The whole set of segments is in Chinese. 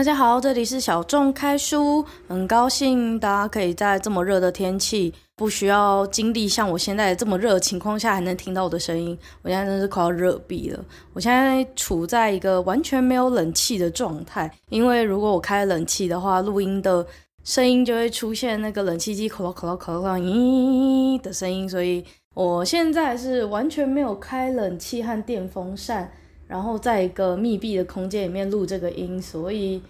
大家好，这里是小众开书，很高兴大家可以在这么热的天气，不需要经历像我现在这么热的情况下，还能听到我的声音。我现在真是快要热毙了。我现在处在一个完全没有冷气的状态，因为如果我开冷气的话，录音的声音就会出现那个冷气机“可咯可咯可咯”咦的声音，所以我现在是完全没有开冷气和电风扇。然后在一个密闭的空间里面录这个音，所以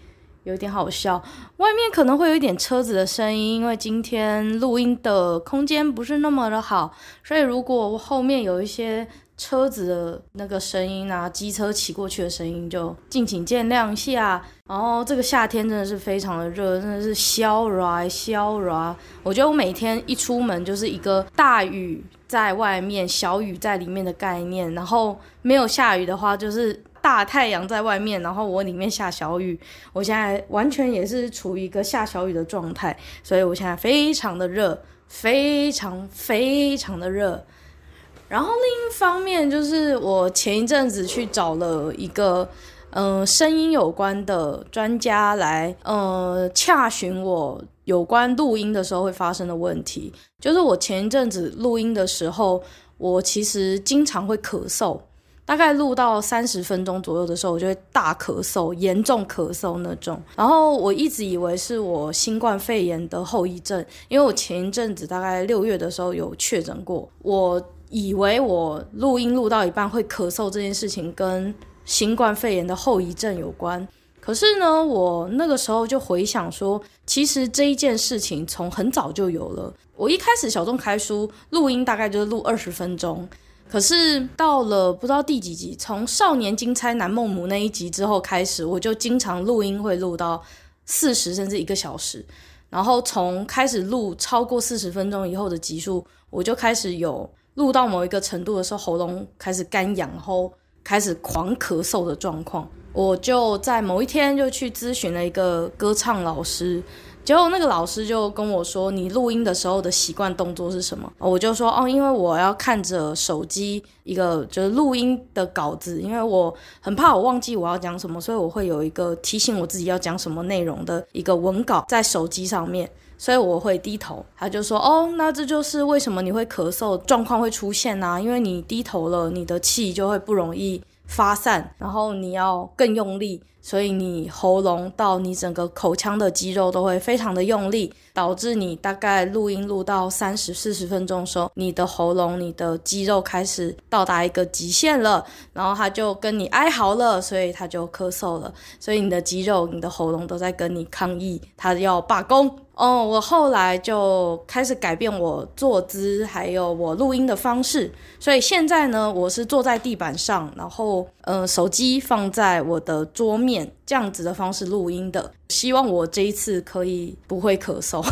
有点好笑。外面可能会有一点车子的声音，因为今天录音的空间不是那么的好，所以如果后面有一些车子的那个声音啊，机车骑过去的声音，就敬请见谅下。然后这个夏天真的是非常的热，真的是烧热烧热。我觉得我每天一出门就是一个大雨在外面，小雨在里面的概念。然后没有下雨的话，就是大太阳在外面，然后我里面下小雨。我现在完全也是处于一个下小雨的状态，所以我现在非常的热，非常非常的热。然后另一方面就是我前一阵子去找了一个。嗯，声音有关的专家来，呃，洽询我有关录音的时候会发生的问题。就是我前一阵子录音的时候，我其实经常会咳嗽，大概录到三十分钟左右的时候，我就会大咳嗽，严重咳嗽那种。然后我一直以为是我新冠肺炎的后遗症，因为我前一阵子大概六月的时候有确诊过，我以为我录音录到一半会咳嗽这件事情跟。新冠肺炎的后遗症有关，可是呢，我那个时候就回想说，其实这一件事情从很早就有了。我一开始小众开书录音大概就是录二十分钟，可是到了不知道第几集，从少年金钗男梦母那一集之后开始，我就经常录音会录到四十甚至一个小时。然后从开始录超过四十分钟以后的集数，我就开始有录到某一个程度的时候，喉咙开始干痒，然后。开始狂咳嗽的状况，我就在某一天就去咨询了一个歌唱老师，结果那个老师就跟我说：“你录音的时候的习惯动作是什么？”我就说：“哦，因为我要看着手机一个就是录音的稿子，因为我很怕我忘记我要讲什么，所以我会有一个提醒我自己要讲什么内容的一个文稿在手机上面。”所以我会低头，他就说：“哦，那这就是为什么你会咳嗽状况会出现啊，因为你低头了，你的气就会不容易发散，然后你要更用力。”所以你喉咙到你整个口腔的肌肉都会非常的用力，导致你大概录音录到三十四十分钟的时候，你的喉咙、你的肌肉开始到达一个极限了，然后他就跟你哀嚎了，所以他就咳嗽了。所以你的肌肉、你的喉咙都在跟你抗议，他要罢工。哦，我后来就开始改变我坐姿，还有我录音的方式。所以现在呢，我是坐在地板上，然后呃，手机放在我的桌面。这样子的方式录音的，希望我这一次可以不会咳嗽，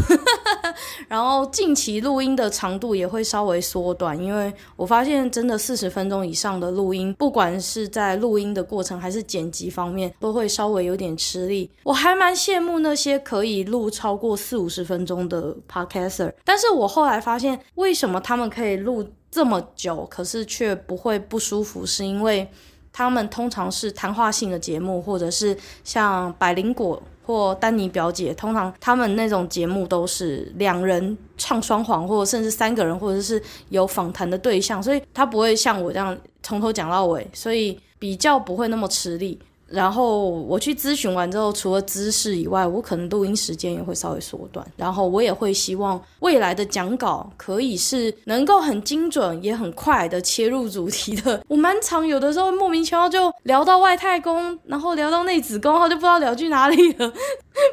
然后近期录音的长度也会稍微缩短，因为我发现真的四十分钟以上的录音，不管是在录音的过程还是剪辑方面，都会稍微有点吃力。我还蛮羡慕那些可以录超过四五十分钟的 podcaster，但是我后来发现，为什么他们可以录这么久，可是却不会不舒服，是因为。他们通常是谈话性的节目，或者是像百灵果或丹尼表姐，通常他们那种节目都是两人唱双簧，或者甚至三个人，或者是有访谈的对象，所以他不会像我这样从头讲到尾，所以比较不会那么吃力。然后我去咨询完之后，除了知识以外，我可能录音时间也会稍微缩短。然后我也会希望未来的讲稿可以是能够很精准也很快的切入主题的。我蛮常有的时候莫名其妙就聊到外太空，然后聊到内子宫，然后就不知道聊去哪里了。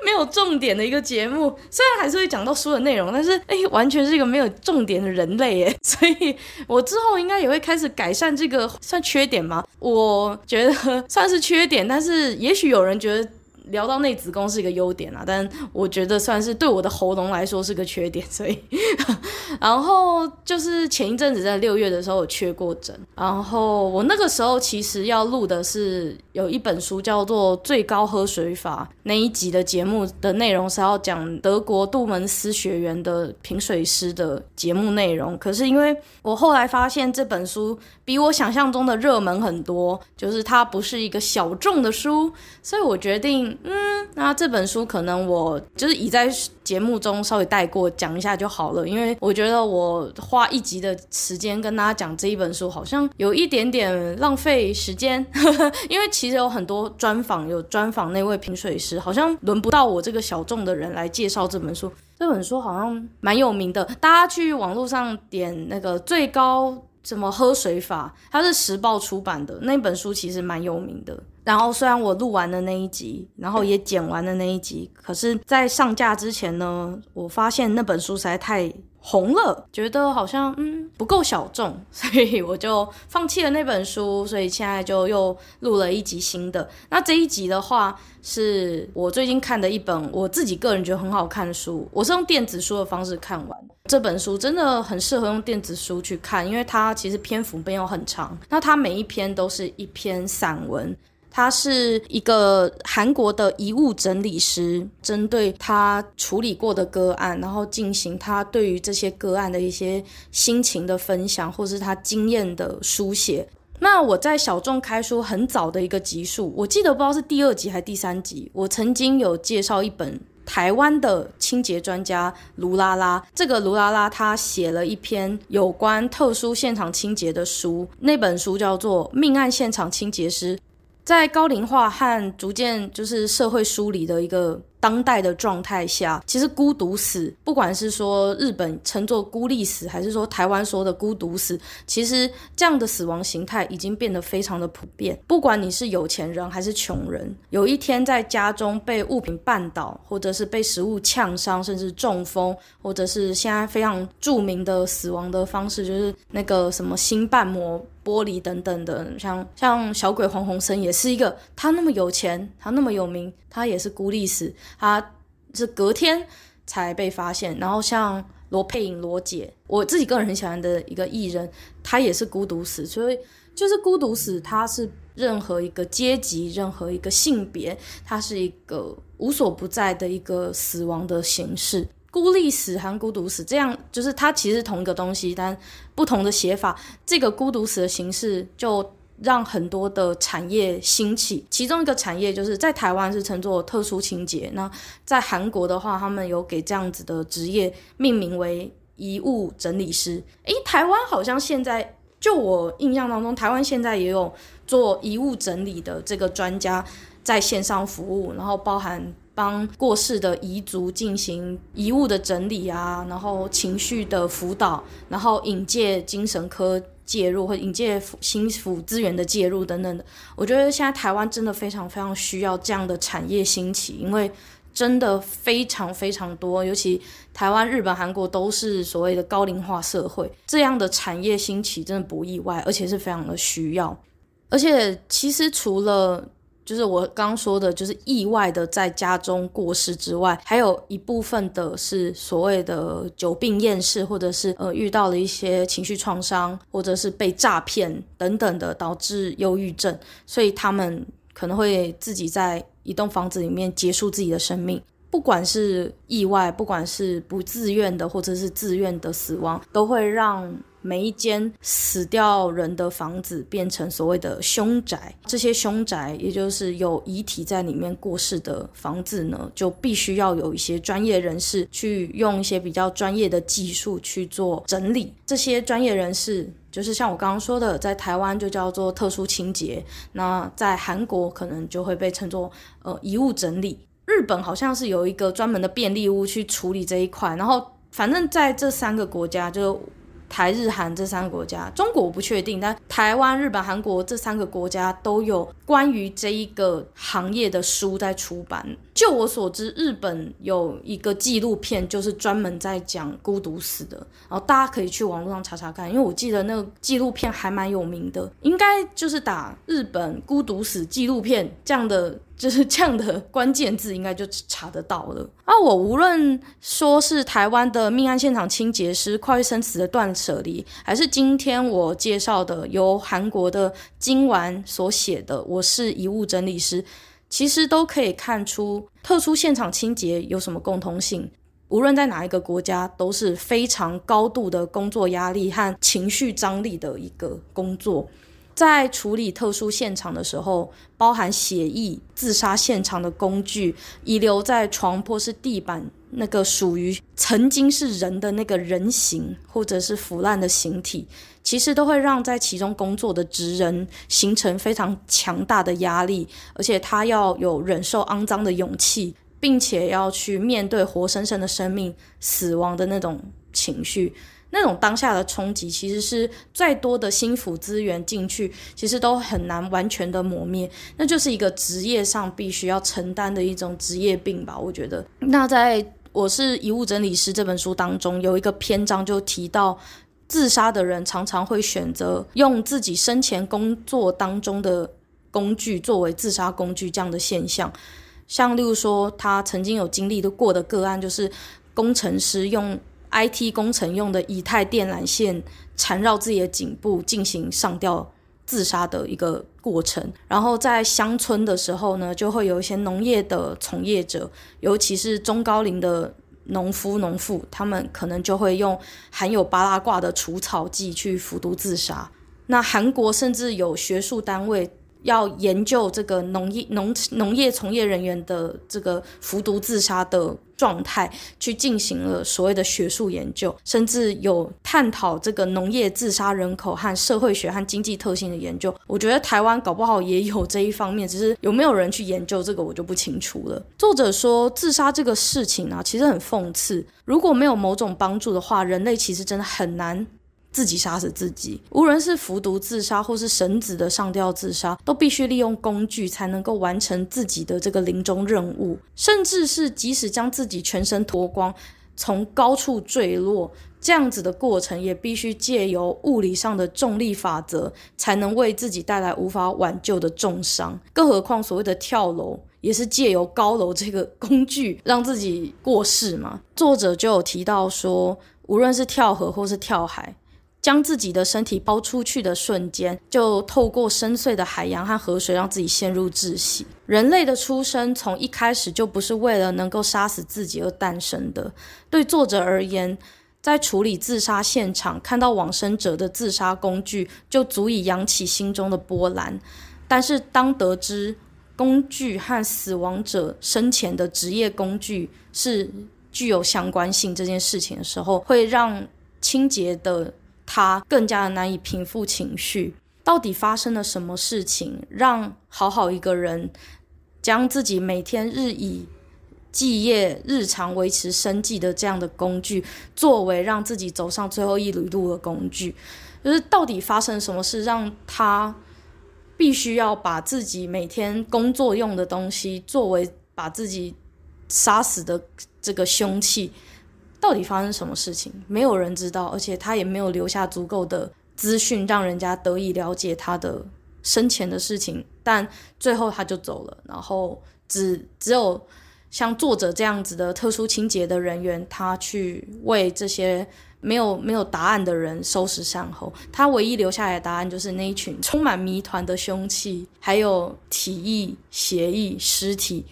没有重点的一个节目，虽然还是会讲到书的内容，但是哎，完全是一个没有重点的人类哎，所以我之后应该也会开始改善这个，算缺点吗？我觉得算是缺点，但是也许有人觉得。聊到内子宫是一个优点啊，但我觉得算是对我的喉咙来说是个缺点，所以，然后就是前一阵子在六月的时候我缺过诊，然后我那个时候其实要录的是有一本书叫做《最高喝水法》，那一集的节目的内容是要讲德国杜门斯学园的品水师的节目内容，可是因为我后来发现这本书比我想象中的热门很多，就是它不是一个小众的书，所以我决定。嗯，那这本书可能我就是已在节目中稍微带过讲一下就好了，因为我觉得我花一集的时间跟大家讲这一本书，好像有一点点浪费时间，因为其实有很多专访，有专访那位评水师，好像轮不到我这个小众的人来介绍这本书。这本书好像蛮有名的，大家去网络上点那个最高怎么喝水法，它是时报出版的那本书，其实蛮有名的。然后虽然我录完了那一集，然后也剪完了那一集，可是，在上架之前呢，我发现那本书实在太红了，觉得好像嗯不够小众，所以我就放弃了那本书。所以现在就又录了一集新的。那这一集的话，是我最近看的一本我自己个人觉得很好看的书。我是用电子书的方式看完这本书，真的很适合用电子书去看，因为它其实篇幅没有很长。那它每一篇都是一篇散文。他是一个韩国的遗物整理师，针对他处理过的个案，然后进行他对于这些个案的一些心情的分享，或是他经验的书写。那我在小众开书很早的一个集数，我记得不知道是第二集还是第三集，我曾经有介绍一本台湾的清洁专家卢拉拉。这个卢拉拉他写了一篇有关特殊现场清洁的书，那本书叫做《命案现场清洁师》。在高龄化和逐渐就是社会疏离的一个当代的状态下，其实孤独死，不管是说日本称作孤立死，还是说台湾说的孤独死，其实这样的死亡形态已经变得非常的普遍。不管你是有钱人还是穷人，有一天在家中被物品绊倒，或者是被食物呛伤，甚至中风，或者是现在非常著名的死亡的方式，就是那个什么心瓣膜剥离等等的，像像小鬼黄鸿升也是一个，他那么有钱，他那么有名，他也是孤立死。他是隔天才被发现，然后像罗佩颖罗姐，我自己个人很喜欢的一个艺人，他也是孤独死，所以就是孤独死，他是任何一个阶级、任何一个性别，它是一个无所不在的一个死亡的形式。孤立死和孤独死，这样就是它其实同一个东西，但不同的写法。这个孤独死的形式就。让很多的产业兴起，其中一个产业就是在台湾是称作特殊清洁。那在韩国的话，他们有给这样子的职业命名为遗物整理师。诶，台湾好像现在，就我印象当中，台湾现在也有做遗物整理的这个专家在线上服务，然后包含帮过世的遗族进行遗物的整理啊，然后情绪的辅导，然后引介精神科。介入或引介新辅资源的介入等等的，我觉得现在台湾真的非常非常需要这样的产业兴起，因为真的非常非常多，尤其台湾、日本、韩国都是所谓的高龄化社会，这样的产业兴起真的不意外，而且是非常的需要，而且其实除了。就是我刚刚说的，就是意外的在家中过世之外，还有一部分的是所谓的久病厌世，或者是呃遇到了一些情绪创伤，或者是被诈骗等等的，导致忧郁症，所以他们可能会自己在一栋房子里面结束自己的生命。不管是意外，不管是不自愿的，或者是自愿的死亡，都会让。每一间死掉人的房子变成所谓的凶宅，这些凶宅也就是有遗体在里面过世的房子呢，就必须要有一些专业人士去用一些比较专业的技术去做整理。这些专业人士就是像我刚刚说的，在台湾就叫做特殊清洁，那在韩国可能就会被称作呃遗物整理。日本好像是有一个专门的便利屋去处理这一块，然后反正在这三个国家就。台日韩这三个国家，中国我不确定，但台湾、日本、韩国这三个国家都有关于这一个行业的书在出版。就我所知，日本有一个纪录片，就是专门在讲孤独死的，然后大家可以去网络上查查看，因为我记得那个纪录片还蛮有名的，应该就是打日本孤独死纪录片这样的。就是这样的关键字，应该就查得到了。啊，我无论说是台湾的命案现场清洁师跨越生死的断舍离，还是今天我介绍的由韩国的金丸所写的《我是遗物整理师》，其实都可以看出特殊现场清洁有什么共通性。无论在哪一个国家，都是非常高度的工作压力和情绪张力的一个工作。在处理特殊现场的时候，包含血液、自杀现场的工具、遗留在床铺是地板那个属于曾经是人的那个人形，或者是腐烂的形体，其实都会让在其中工作的职人形成非常强大的压力，而且他要有忍受肮脏的勇气，并且要去面对活生生的生命死亡的那种情绪。那种当下的冲击，其实是再多的心腹资源进去，其实都很难完全的磨灭。那就是一个职业上必须要承担的一种职业病吧，我觉得。那在我是遗物整理师这本书当中，有一个篇章就提到，自杀的人常常会选择用自己生前工作当中的工具作为自杀工具这样的现象。像例如说，他曾经有经历的过的个案，就是工程师用。IT 工程用的以太电缆线缠绕自己的颈部进行上吊自杀的一个过程。然后在乡村的时候呢，就会有一些农业的从业者，尤其是中高龄的农夫、农妇，他们可能就会用含有巴拉挂的除草剂去服毒自杀。那韩国甚至有学术单位。要研究这个农业农农业从业人员的这个服毒自杀的状态，去进行了所谓的学术研究，甚至有探讨这个农业自杀人口和社会学和经济特性的研究。我觉得台湾搞不好也有这一方面，只是有没有人去研究这个，我就不清楚了。作者说，自杀这个事情啊，其实很讽刺。如果没有某种帮助的话，人类其实真的很难。自己杀死自己，无论是服毒自杀或是绳子的上吊自杀，都必须利用工具才能够完成自己的这个临终任务。甚至是即使将自己全身脱光，从高处坠落，这样子的过程也必须借由物理上的重力法则，才能为自己带来无法挽救的重伤。更何况所谓的跳楼，也是借由高楼这个工具让自己过世嘛。作者就有提到说，无论是跳河或是跳海。将自己的身体抛出去的瞬间，就透过深邃的海洋和河水，让自己陷入窒息。人类的出生从一开始就不是为了能够杀死自己而诞生的。对作者而言，在处理自杀现场，看到往生者的自杀工具，就足以扬起心中的波澜。但是，当得知工具和死亡者生前的职业工具是具有相关性这件事情的时候，会让清洁的。他更加的难以平复情绪，到底发生了什么事情，让好好一个人将自己每天日以继夜、日常维持生计的这样的工具，作为让自己走上最后一缕路的工具，就是到底发生什么事，让他必须要把自己每天工作用的东西，作为把自己杀死的这个凶器。到底发生什么事情？没有人知道，而且他也没有留下足够的资讯，让人家得以了解他的生前的事情。但最后他就走了，然后只只有像作者这样子的特殊清洁的人员，他去为这些没有没有答案的人收拾善后。他唯一留下来的答案就是那一群充满谜团的凶器，还有体液、血液、尸体。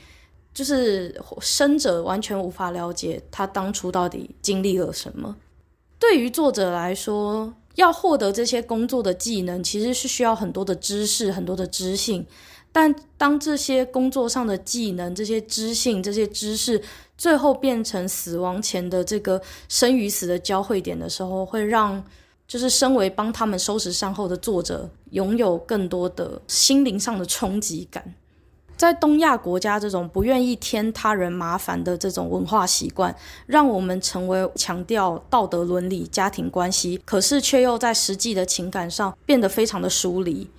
就是生者完全无法了解他当初到底经历了什么。对于作者来说，要获得这些工作的技能，其实是需要很多的知识、很多的知性。但当这些工作上的技能、这些知性、这些知识，最后变成死亡前的这个生与死的交汇点的时候，会让就是身为帮他们收拾善后的作者，拥有更多的心灵上的冲击感。在东亚国家，这种不愿意添他人麻烦的这种文化习惯，让我们成为强调道德伦理、家庭关系，可是却又在实际的情感上变得非常的疏离。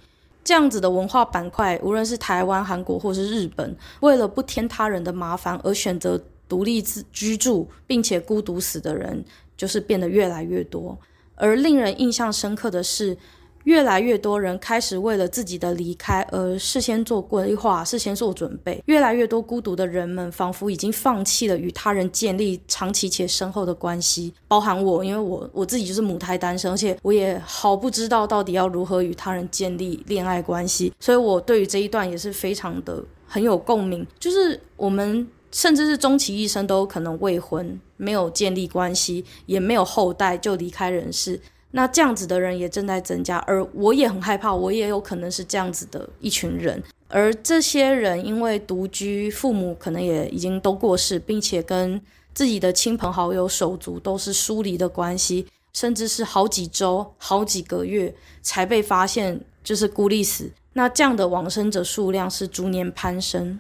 这样子的文化板块，无论是台湾、韩国或是日本，为了不添他人的麻烦而选择独立自居住，并且孤独死的人，就是变得越来越多。而令人印象深刻的是，越来越多人开始为了自己的离开而事先做规划、事先做准备。越来越多孤独的人们仿佛已经放弃了与他人建立长期且深厚的关系，包含我，因为我我自己就是母胎单身，而且我也毫不知道到底要如何与他人建立恋爱关系，所以我对于这一段也是非常的很有共鸣。就是我们甚至是终其一生都可能未婚，没有建立关系，也没有后代就离开人世。那这样子的人也正在增加，而我也很害怕，我也有可能是这样子的一群人。而这些人因为独居，父母可能也已经都过世，并且跟自己的亲朋好友、手足都是疏离的关系，甚至是好几周、好几个月才被发现就是孤立死。那这样的往生者数量是逐年攀升。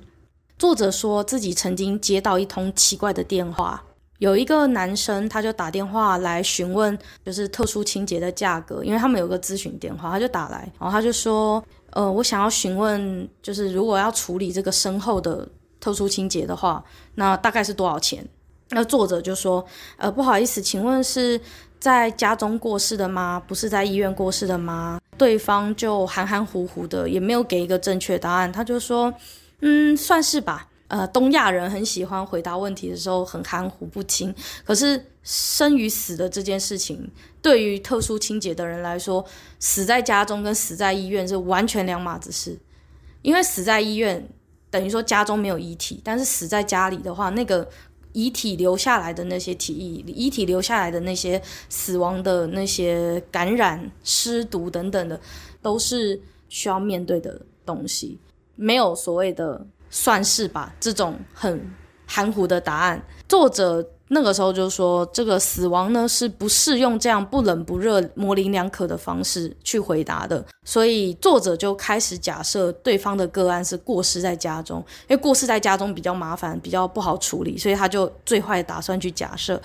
作者说自己曾经接到一通奇怪的电话。有一个男生，他就打电话来询问，就是特殊清洁的价格，因为他们有个咨询电话，他就打来，然后他就说，呃，我想要询问，就是如果要处理这个身后的特殊清洁的话，那大概是多少钱？那作者就说，呃，不好意思，请问是在家中过世的吗？不是在医院过世的吗？对方就含含糊糊的，也没有给一个正确答案，他就说，嗯，算是吧。呃，东亚人很喜欢回答问题的时候很含糊不清。可是生与死的这件事情，对于特殊清洁的人来说，死在家中跟死在医院是完全两码子事。因为死在医院等于说家中没有遗体，但是死在家里的话，那个遗体留下来的那些体液，遗体留下来的那些死亡的那些感染、尸毒等等的，都是需要面对的东西，没有所谓的。算是吧，这种很含糊的答案，作者那个时候就说，这个死亡呢是不适用这样不冷不热、模棱两可的方式去回答的，所以作者就开始假设对方的个案是过世在家中，因为过世在家中比较麻烦，比较不好处理，所以他就最坏打算去假设。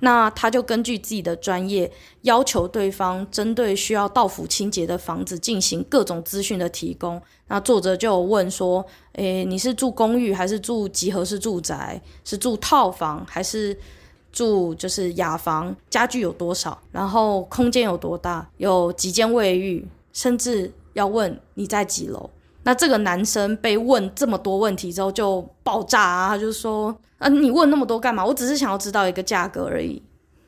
那他就根据自己的专业，要求对方针对需要到府清洁的房子进行各种资讯的提供。那作者就问说：“诶，你是住公寓还是住集合式住宅？是住套房还是住就是雅房？家具有多少？然后空间有多大？有几间卫浴？甚至要问你在几楼？”那这个男生被问这么多问题之后就爆炸啊！他就说：“啊，你问那么多干嘛？我只是想要知道一个价格而已，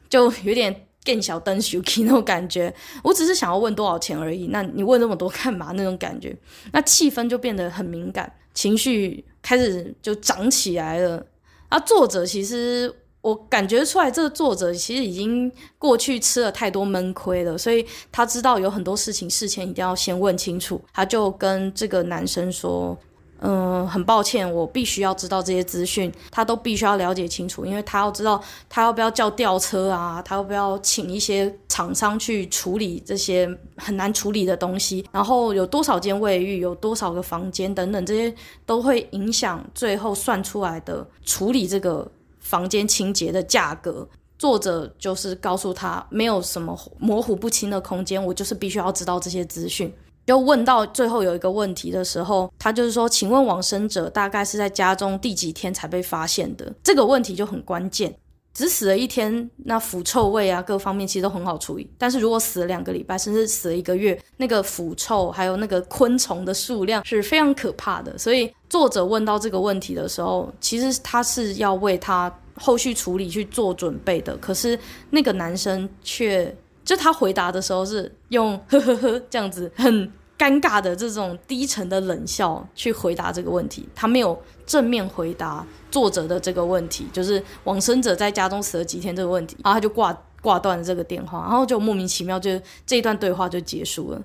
就有点更小灯 Suki 那种感觉。我只是想要问多少钱而已。那你问那么多干嘛？那种感觉，那气氛就变得很敏感，情绪开始就涨起来了。啊，作者其实。”我感觉出来，这个作者其实已经过去吃了太多闷亏了，所以他知道有很多事情事前一定要先问清楚。他就跟这个男生说：“嗯、很抱歉，我必须要知道这些资讯，他都必须要了解清楚，因为他要知道他要不要叫吊车啊，他要不要请一些厂商去处理这些很难处理的东西，然后有多少间卫浴，有多少个房间等等，这些都会影响最后算出来的处理这个。”房间清洁的价格，作者就是告诉他没有什么模糊不清的空间，我就是必须要知道这些资讯。就问到最后有一个问题的时候，他就是说，请问往生者大概是在家中第几天才被发现的？这个问题就很关键。只死了一天，那腐臭味啊，各方面其实都很好处理。但是如果死了两个礼拜，甚至死了一个月，那个腐臭还有那个昆虫的数量是非常可怕的。所以作者问到这个问题的时候，其实他是要为他后续处理去做准备的。可是那个男生却，就他回答的时候是用呵呵呵这样子很尴尬的这种低沉的冷笑去回答这个问题，他没有正面回答作者的这个问题，就是往生者在家中死了几天这个问题，然后他就挂挂断了这个电话，然后就莫名其妙就这一段对话就结束了，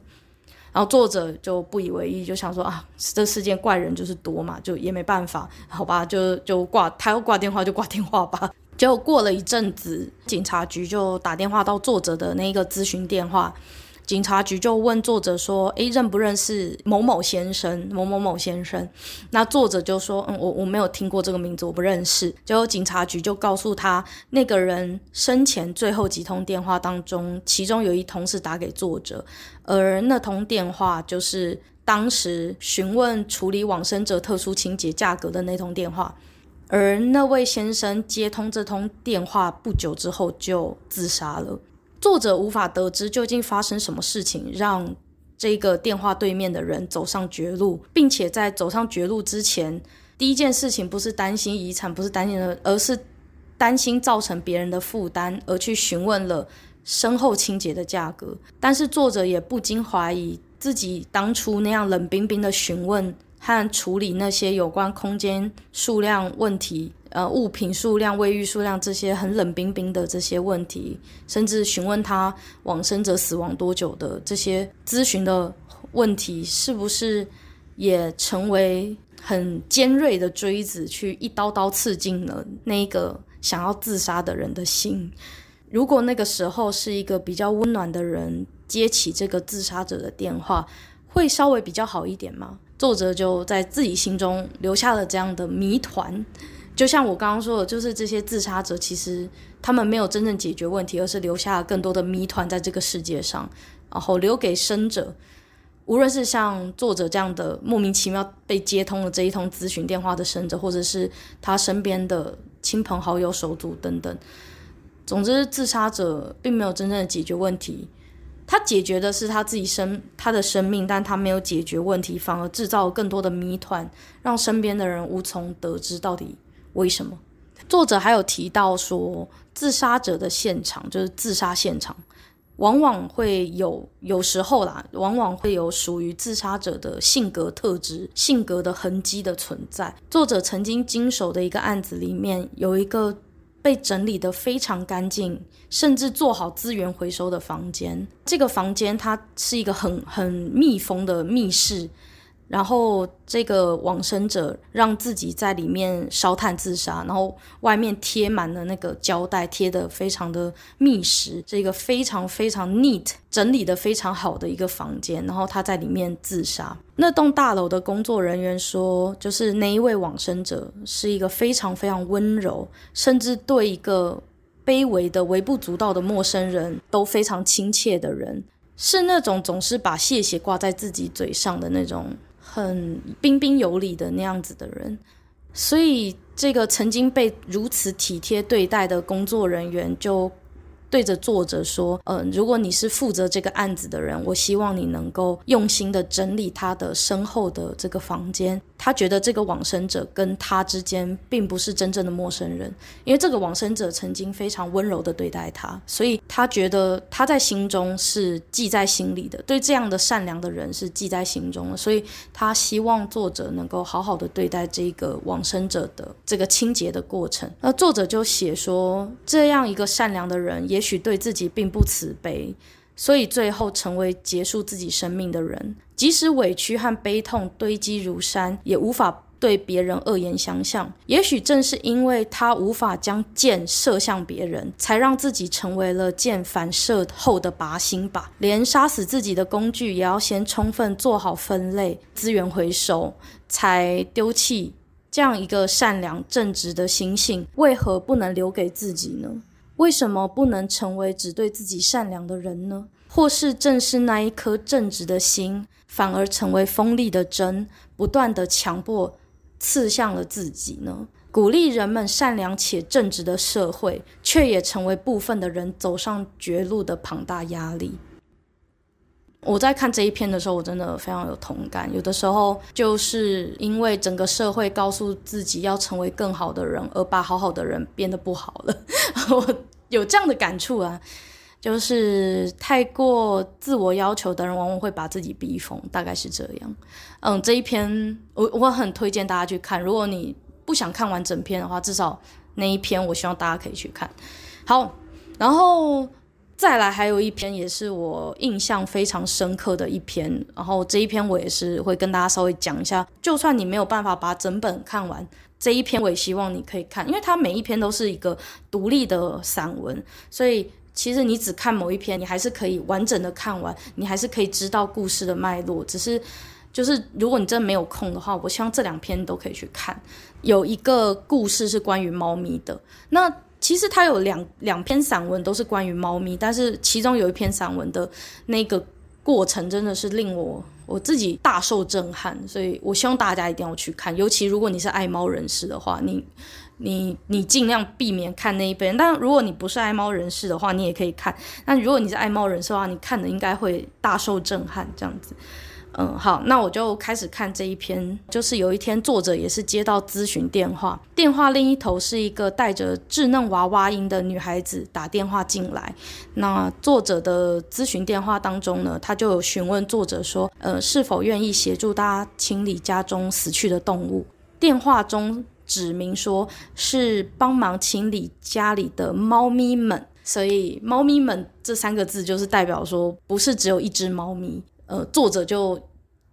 然后作者就不以为意，就想说啊，这世间怪人就是多嘛，就也没办法，好吧，就就挂，他要挂电话就挂电话吧。结果过了一阵子，警察局就打电话到作者的那个咨询电话。警察局就问作者说：“诶，认不认识某某先生？某某某先生？”那作者就说：“嗯，我我没有听过这个名字，我不认识。”结果警察局就告诉他，那个人生前最后几通电话当中，其中有一通是打给作者，而那通电话就是当时询问处理往生者特殊情节价格的那通电话，而那位先生接通这通电话不久之后就自杀了。作者无法得知究竟发生什么事情，让这个电话对面的人走上绝路，并且在走上绝路之前，第一件事情不是担心遗产，不是担心的，而是担心造成别人的负担，而去询问了身后清洁的价格。但是作者也不禁怀疑，自己当初那样冷冰冰的询问和处理那些有关空间数量问题，呃物品数量、卫浴数量这些很冷冰冰的这些问题，甚至询问他往生者死亡多久的这些咨询的问题，是不是也成为很尖锐的锥子，去一刀刀刺进了那个想要自杀的人的心？如果那个时候是一个比较温暖的人接起这个自杀者的电话，会稍微比较好一点吗？作者就在自己心中留下了这样的谜团。就像我刚刚说的，就是这些自杀者其实他们没有真正解决问题，而是留下了更多的谜团在这个世界上，然后留给生者。无论是像作者这样的莫名其妙被接通了这一通咨询电话的生者，或者是他身边的亲朋好友、手足等等。总之，自杀者并没有真正的解决问题，他解决的是他自己生他的生命，但他没有解决问题，反而制造了更多的谜团，让身边的人无从得知到底为什么。作者还有提到说，自杀者的现场就是自杀现场，往往会有有时候啦，往往会有属于自杀者的性格特质、性格的痕迹的存在。作者曾经经手的一个案子里面有一个。被整理得非常干净，甚至做好资源回收的房间。这个房间它是一个很很密封的密室。然后这个往生者让自己在里面烧炭自杀，然后外面贴满了那个胶带，贴得非常的密实，是一个非常非常 neat 整理得非常好的一个房间。然后他在里面自杀。那栋大楼的工作人员说，就是那一位往生者是一个非常非常温柔，甚至对一个卑微的微不足道的陌生人都非常亲切的人，是那种总是把谢谢挂在自己嘴上的那种。很彬彬有礼的那样子的人，所以这个曾经被如此体贴对待的工作人员就。对着作者说：“嗯、如果你是负责这个案子的人，我希望你能够用心的整理他的身后的这个房间。他觉得这个往生者跟他之间并不是真正的陌生人，因为这个往生者曾经非常温柔的对待他，所以他觉得他在心中是记在心里的。对这样的善良的人是记在心中的，所以他希望作者能够好好的对待这个往生者的这个清洁的过程。那作者就写说，这样一个善良的人也。”许对自己并不慈悲，所以最后成为结束自己生命的人。即使委屈和悲痛堆积如山，也无法对别人恶言相向。也许正是因为他无法将箭射向别人，才让自己成为了箭反射后的靶心吧。连杀死自己的工具也要先充分做好分类、资源回收，才丢弃。这样一个善良正直的心性，为何不能留给自己呢？为什么不能成为只对自己善良的人呢？或是正是那一颗正直的心，反而成为锋利的针，不断地强迫刺向了自己呢？鼓励人们善良且正直的社会，却也成为部分的人走上绝路的庞大压力。我在看这一篇的时候，我真的非常有同感。有的时候，就是因为整个社会告诉自己要成为更好的人，而把好好的人变得不好了。我有这样的感触啊，就是太过自我要求的人，往往会把自己逼疯，大概是这样。嗯，这一篇我我很推荐大家去看。如果你不想看完整篇的话，至少那一篇，我希望大家可以去看。好，然后。再来还有一篇也是我印象非常深刻的一篇，然后这一篇我也是会跟大家稍微讲一下。就算你没有办法把整本看完，这一篇我也希望你可以看，因为它每一篇都是一个独立的散文，所以其实你只看某一篇，你还是可以完整的看完，你还是可以知道故事的脉络。只是就是如果你真的没有空的话，我希望这两篇都可以去看。有一个故事是关于猫咪的，那。其实它有两两篇散文都是关于猫咪，但是其中有一篇散文的那个过程真的是令我我自己大受震撼，所以我希望大家一定要去看。尤其如果你是爱猫人士的话，你你你尽量避免看那一边。但如果你不是爱猫人士的话，你也可以看。那如果你是爱猫人士的话，你看的应该会大受震撼，这样子。嗯，好，那我就开始看这一篇。就是有一天，作者也是接到咨询电话，电话另一头是一个带着稚嫩娃娃音的女孩子打电话进来。那作者的咨询电话当中呢，他就有询问作者说，呃，是否愿意协助大家清理家中死去的动物。电话中指明说是帮忙清理家里的猫咪们，所以“猫咪们”这三个字就是代表说不是只有一只猫咪。呃，作者就。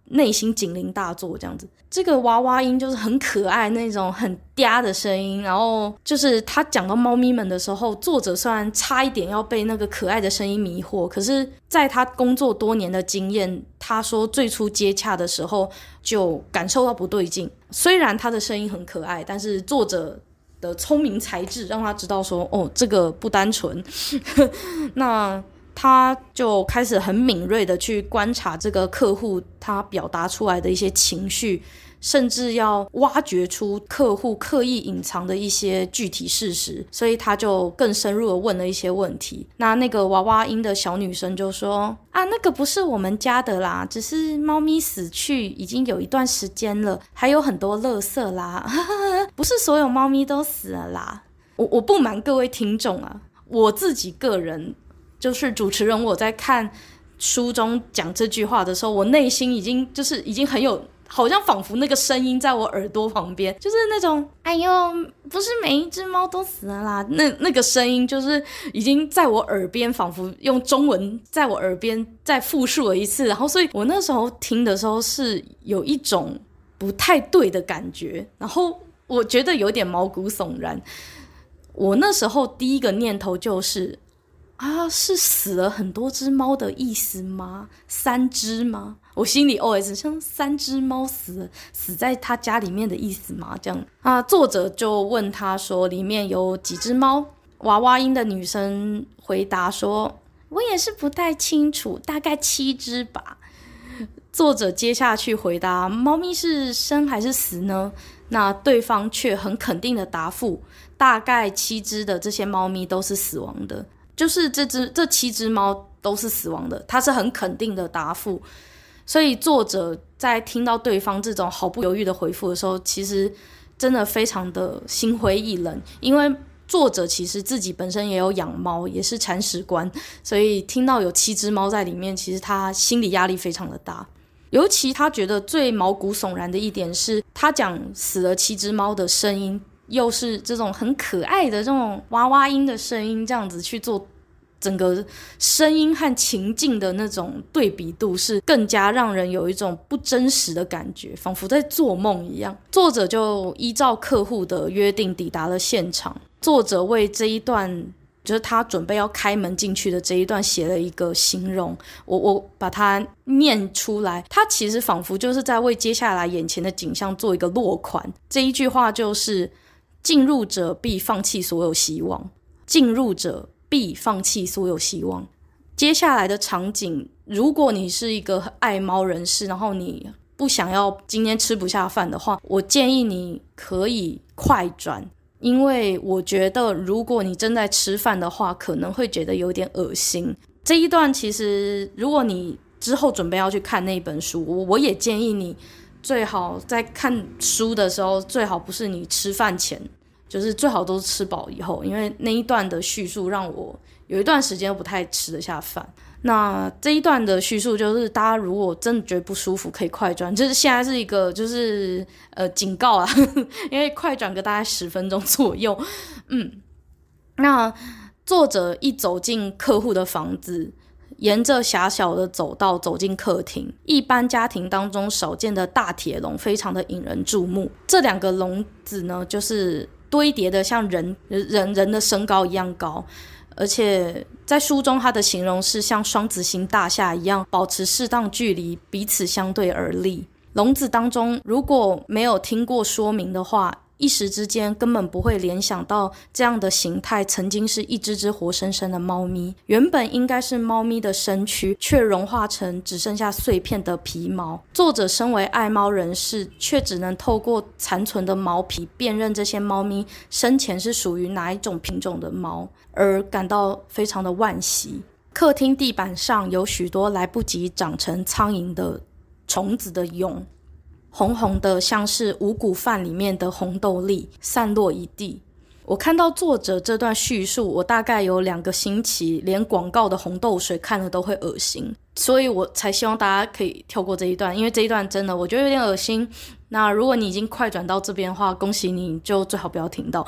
内心警铃大作，这样子，这个娃娃音就是很可爱那种很嗲的声音。然后就是他讲到猫咪们的时候，作者虽然差一点要被那个可爱的声音迷惑，可是在他工作多年的经验，他说最初接洽的时候就感受到不对劲。虽然他的声音很可爱，但是作者的聪明才智让他知道说，哦，这个不单纯。那。他就开始很敏锐的去观察这个客户他表达出来的一些情绪，甚至要挖掘出客户刻意隐藏的一些具体事实，所以他就更深入的问了一些问题。那那个娃娃音的小女生就说：“啊，那个不是我们家的啦，只是猫咪死去已经有一段时间了，还有很多垃圾啦，不是所有猫咪都死了啦。”我我不瞒各位听众啊，我自己个人。就是主持人，我在看书中讲这句话的时候，我内心已经就是已经很有，好像仿佛那个声音在我耳朵旁边，就是那种，哎呦，不是每一只猫都死了啦，那那个声音就是已经在我耳边，仿佛用中文在我耳边再复述了一次，然后所以我那时候听的时候是有一种不太对的感觉，然后我觉得有点毛骨悚然。我那时候第一个念头就是。啊，是死了很多只猫的意思吗？三只吗？我心里 OS 像三只猫死，死在他家里面的意思吗？这样啊，作者就问他说，里面有几只猫？娃娃音的女生回答说，我也是不太清楚，大概七只吧。作者接下去回答，猫咪是生还是死呢？那对方却很肯定的答复，大概七只的这些猫咪都是死亡的。就是这只这七只猫都是死亡的，他是很肯定的答复，所以作者在听到对方这种毫不犹豫的回复的时候，其实真的非常的心灰意冷，因为作者其实自己本身也有养猫，也是铲屎官，所以听到有七只猫在里面，其实他心理压力非常的大，尤其他觉得最毛骨悚然的一点是，他讲死了七只猫的声音。又是这种很可爱的这种娃娃音的声音，这样子去做整个声音和情境的那种对比度，是更加让人有一种不真实的感觉，仿佛在做梦一样。作者就依照客户的约定抵达了现场。作者为这一段，就是他准备要开门进去的这一段，写了一个形容。我我把它念出来，他其实仿佛就是在为接下来眼前的景象做一个落款。这一句话就是。进入者必放弃所有希望，进入者必放弃所有希望。接下来的场景，如果你是一个爱猫人士，然后你不想要今天吃不下饭的话，我建议你可以快转，因为我觉得如果你正在吃饭的话，可能会觉得有点恶心。这一段其实，如果你之后准备要去看那本书，我我也建议你最好在看书的时候，最好不是你吃饭前。就是最好都是吃饱以后，因为那一段的叙述让我有一段时间不太吃得下饭。那这一段的叙述就是，大家如果真的觉得不舒服，可以快转。就是现在是一个就是呃警告啊，因为快转个大概十分钟左右。嗯，那作者一走进客户的房子，沿着狭小的走道走进客厅，一般家庭当中少见的大铁笼，非常的引人注目。这两个笼子呢，就是。堆叠的像人人人的身高一样高，而且在书中，它的形容是像双子星大厦一样，保持适当距离，彼此相对而立。笼子当中如果没有听过说明的话，一时之间根本不会联想到这样的形态曾经是一只只活生生的猫咪。原本应该是猫咪的身躯，却融化成只剩下碎片的皮毛。作者身为爱猫人士，却只能透过残存的毛皮辨认这些猫咪生前是属于哪一种品种的猫，而感到非常的惋惜。客厅地板上有许多来不及长成苍蝇的虫子的蛹。红红的，像是五谷饭里面的红豆粒，散落一地。我看到作者这段叙述，我大概有两个星期，连广告的红豆水看了都会恶心，所以我才希望大家可以跳过这一段，因为这一段真的我觉得有点恶心。那如果你已经快转到这边的话，恭喜你，就最好不要听到。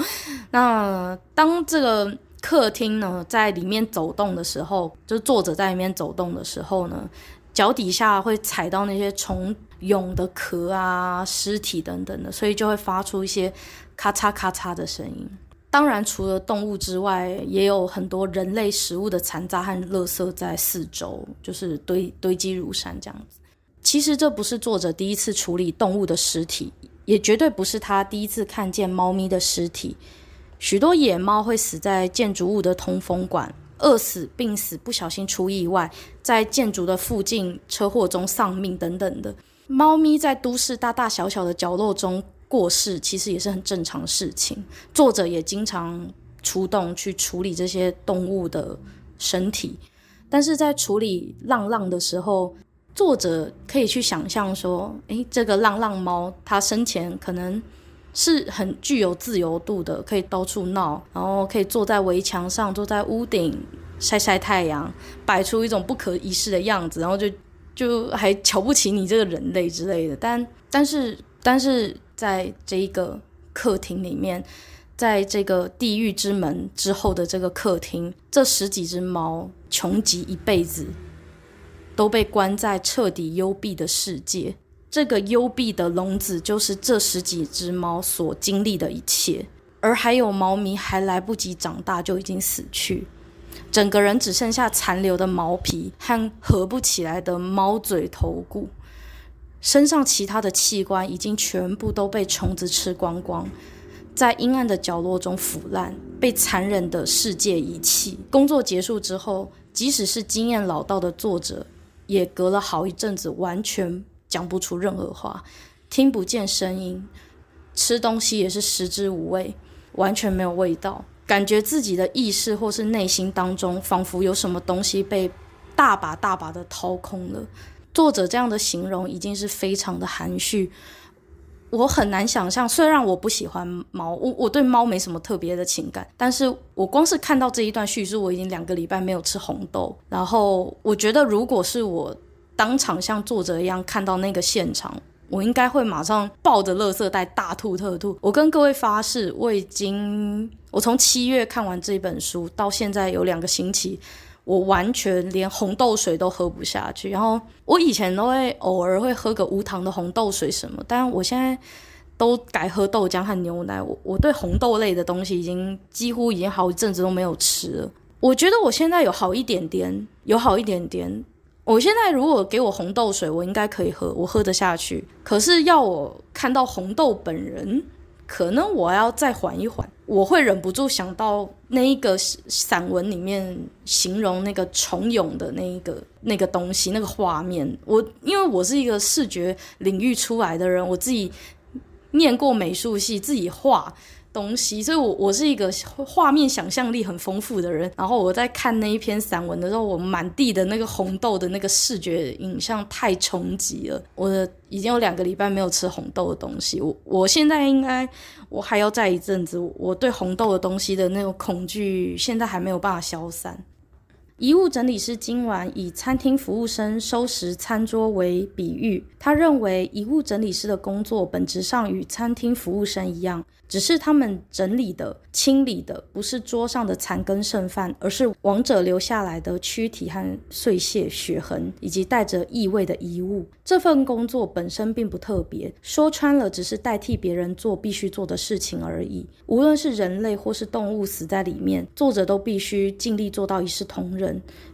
那当这个客厅呢，在里面走动的时候，就是作者在里面走动的时候呢，脚底下会踩到那些虫蛹的壳啊、尸体等等的，所以就会发出一些咔嚓咔嚓的声音。当然，除了动物之外，也有很多人类食物的残渣和垃圾在四周，就是堆堆积如山这样子。其实这不是作者第一次处理动物的尸体，也绝对不是他第一次看见猫咪的尸体。许多野猫会死在建筑物的通风管，饿死、病死、不小心出意外，在建筑的附近车祸中丧命等等的。猫咪在都市大大小小的角落中过世，其实也是很正常的事情。作者也经常出动去处理这些动物的身体，但是在处理浪浪的时候，作者可以去想象说：诶，这个浪浪猫，它生前可能是很具有自由度的，可以到处闹，然后可以坐在围墙上，坐在屋顶晒晒太阳，摆出一种不可一世的样子，然后就就还瞧不起你这个人类之类的。但但是但是。在这一个客厅里面，在这个地狱之门之后的这个客厅，这十几只猫穷极一辈子，都被关在彻底幽闭的世界。这个幽闭的笼子，就是这十几只猫所经历的一切。而还有猫咪还来不及长大就已经死去，整个人只剩下残留的毛皮和合不起来的猫嘴头骨。身上其他的器官已经全部都被虫子吃光光，在阴暗的角落中腐烂，被残忍的世界遗弃。工作结束之后，即使是经验老道的作者，也隔了好一阵子，完全讲不出任何话，听不见声音，吃东西也是食之无味，完全没有味道，感觉自己的意识或是内心当中，仿佛有什么东西被大把大把的掏空了。作者这样的形容已经是非常的含蓄，我很难想象。虽然我不喜欢猫，我我对猫没什么特别的情感，但是我光是看到这一段叙述，我已经两个礼拜没有吃红豆。然后我觉得，如果是我当场像作者一样看到那个现场，我应该会马上抱着垃圾袋大吐特吐。我跟各位发誓，我已经我从七月看完这本书到现在有两个星期。我完全连红豆水都喝不下去，然后我以前都会偶尔会喝个无糖的红豆水什么，但我现在都改喝豆浆和牛奶。我我对红豆类的东西已经几乎已经好一阵子都没有吃了。我觉得我现在有好一点点，有好一点点。我现在如果给我红豆水，我应该可以喝，我喝得下去。可是要我看到红豆本人，可能我要再缓一缓，我会忍不住想到那一个散文里面形容那个虫蛹的那一个那个东西，那个画面。我因为我是一个视觉领域出来的人，我自己念过美术系，自己画。东西，所以我我是一个 画面想象力很丰富的人。然后我在看那一篇散文的时候，我满地的那个红豆的那个视觉影像太冲击了。我的已经有两个礼拜没有吃红豆的东西，我我现在应该我还要再一阵子。我对红豆的东西的那种恐惧，现在还没有办法消散。遗物整理师今晚以餐厅服务生收拾餐桌为比喻，他认为遗物整理师的工作本质上与餐厅服务生一样，只是他们整理的、清理的不是桌上的残羹剩饭，而是亡者留下来的躯体和碎屑、血痕，以及带着异味的遗物。这份工作本身并不特别，说穿了，只是代替别人做必须做的事情而已。无论是人类或是动物死在里面，作者都必须尽力做到一视同仁。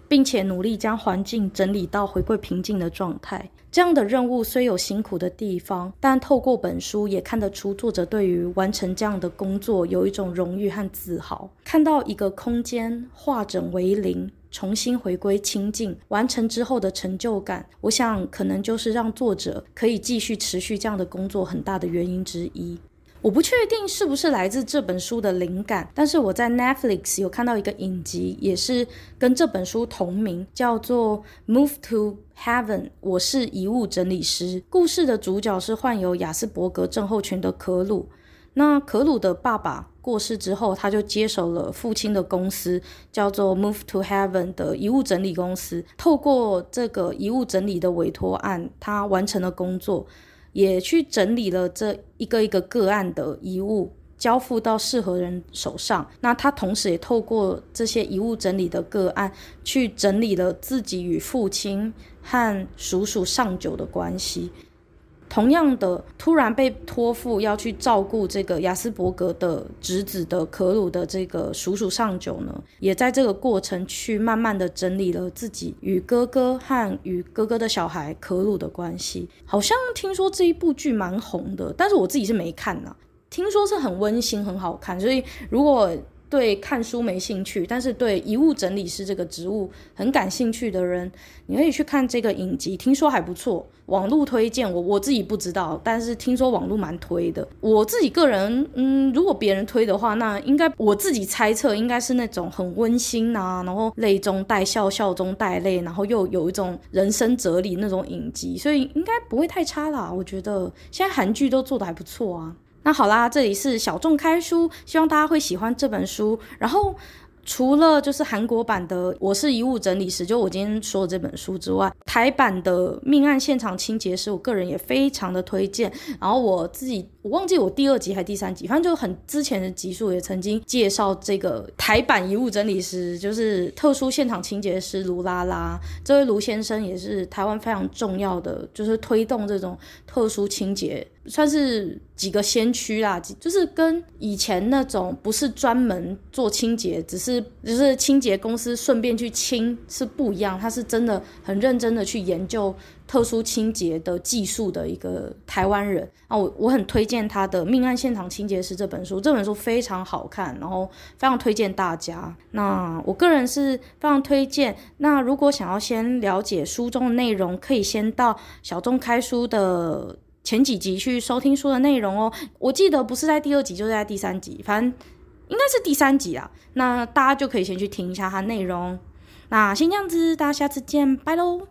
并且努力将环境整理到回归平静的状态。这样的任务虽有辛苦的地方，但透过本书也看得出作者对于完成这样的工作有一种荣誉和自豪。看到一个空间化整为零，重新回归清静，完成之后的成就感，我想可能就是让作者可以继续持续这样的工作很大的原因之一。我不确定是不是来自这本书的灵感，但是我在 Netflix 有看到一个影集，也是跟这本书同名，叫做《Move to Heaven》。我是遗物整理师。故事的主角是患有亚斯伯格症候群的可鲁。那可鲁的爸爸过世之后，他就接手了父亲的公司，叫做 Move to Heaven 的遗物整理公司。透过这个遗物整理的委托案，他完成了工作。也去整理了这一个一个个案的遗物，交付到适合人手上。那他同时也透过这些遗物整理的个案，去整理了自己与父亲和叔叔上九的关系。同样的，突然被托付要去照顾这个亚斯伯格的侄子的可鲁的这个叔叔上九呢，也在这个过程去慢慢的整理了自己与哥哥和与哥哥的小孩可鲁的关系。好像听说这一部剧蛮红的，但是我自己是没看呐。听说是很温馨，很好看，所以如果。对看书没兴趣，但是对遗物整理师这个职务很感兴趣的人，你可以去看这个影集，听说还不错。网络推荐我我自己不知道，但是听说网络蛮推的。我自己个人，嗯，如果别人推的话，那应该我自己猜测应该是那种很温馨啊，然后泪中带笑，笑中带泪，然后又有一种人生哲理那种影集，所以应该不会太差啦。我觉得现在韩剧都做得还不错啊。那好啦，这里是小众开书，希望大家会喜欢这本书。然后除了就是韩国版的《我是遗物整理师》，就我今天说的这本书之外，台版的《命案现场清洁师》，我个人也非常的推荐。然后我自己我忘记我第二集还是第三集，反正就很之前的集数也曾经介绍这个台版遗物整理师，就是特殊现场清洁师卢拉拉。这位卢先生也是台湾非常重要的，就是推动这种特殊清洁。算是几个先驱啦，就是跟以前那种不是专门做清洁，只是就是清洁公司顺便去清是不一样。他是真的很认真的去研究特殊清洁的技术的一个台湾人啊，我我很推荐他的《命案现场清洁师》这本书，这本书非常好看，然后非常推荐大家。那我个人是非常推荐。那如果想要先了解书中的内容，可以先到小众开书的。前几集去收听书的内容哦，我记得不是在第二集，就是在第三集，反正应该是第三集啊。那大家就可以先去听一下它内容。那先这样子，大家下次见，拜喽。